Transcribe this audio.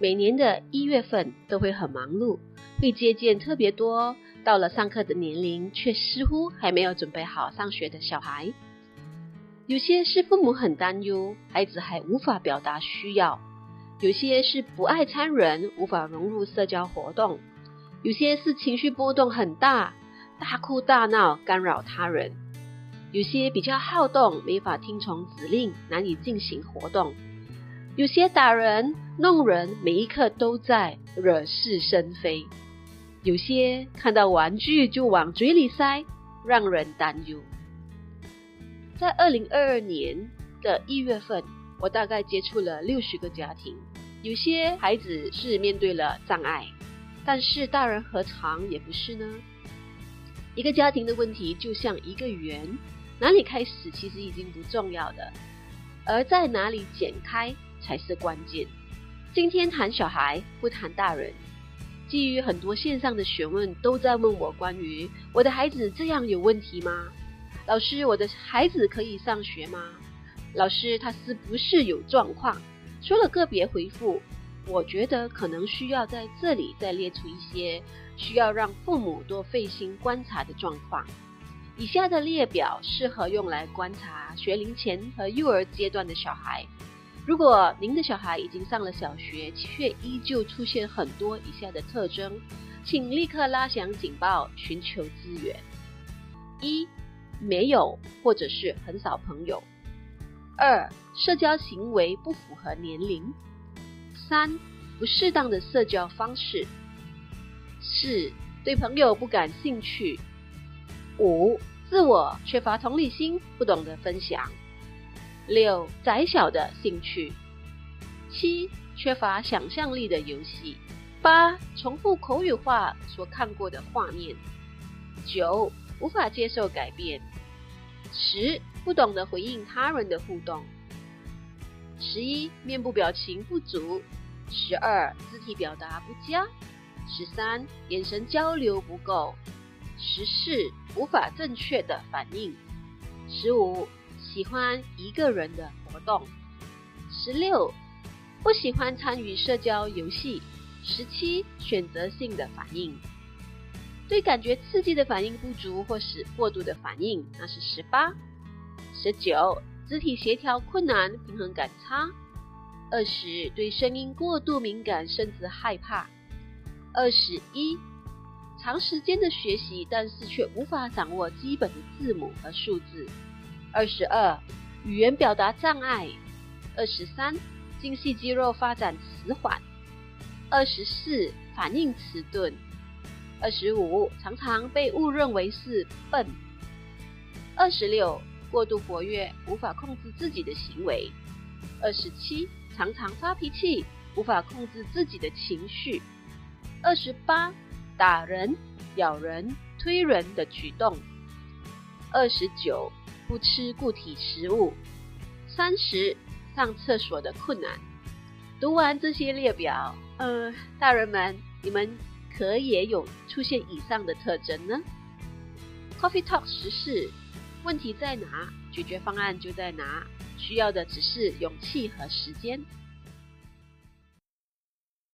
每年的一月份都会很忙碌，会接见特别多，到了上课的年龄却似乎还没有准备好上学的小孩。有些是父母很担忧，孩子还无法表达需要；有些是不爱参人，无法融入社交活动；有些是情绪波动很大，大哭大闹，干扰他人；有些比较好动，没法听从指令，难以进行活动。有些打人、弄人，每一刻都在惹是生非；有些看到玩具就往嘴里塞，让人担忧。在二零二二年的一月份，我大概接触了六十个家庭，有些孩子是面对了障碍，但是大人何尝也不是呢？一个家庭的问题就像一个圆，哪里开始其实已经不重要的，而在哪里剪开。才是关键。今天谈小孩，不谈大人。基于很多线上的询问，都在问我关于我的孩子这样有问题吗？老师，我的孩子可以上学吗？老师，他是不是有状况？除了个别回复，我觉得可能需要在这里再列出一些需要让父母多费心观察的状况。以下的列表适合用来观察学龄前和幼儿阶段的小孩。如果您的小孩已经上了小学，却依旧出现很多以下的特征，请立刻拉响警报，寻求资源：一、没有或者是很少朋友；二、社交行为不符合年龄；三、不适当的社交方式；四、对朋友不感兴趣；五、自我缺乏同理心，不懂得分享。六、窄小的兴趣；七、缺乏想象力的游戏；八、重复口语化所看过的画面；九、无法接受改变；十、不懂得回应他人的互动；十一、面部表情不足；十二、肢体表达不佳；十三、眼神交流不够；十四、无法正确的反应；十五。喜欢一个人的活动，十六不喜欢参与社交游戏，十七选择性的反应，对感觉刺激的反应不足或是过度的反应，那是十八，十九肢体协调困难，平衡感差，二十对声音过度敏感甚至害怕，二十一长时间的学习，但是却无法掌握基本的字母和数字。二十二，语言表达障碍；二十三，精细肌肉发展迟缓；二十四，反应迟钝；二十五，常常被误认为是笨；二十六，过度活跃，无法控制自己的行为；二十七，常常发脾气，无法控制自己的情绪；二十八，打人、咬人、推人的举动；二十九。不吃固体食物，三十上厕所的困难。读完这些列表，呃，大人们，你们可也有出现以上的特征呢？Coffee Talk 十四，问题在哪，解决方案就在哪，需要的只是勇气和时间。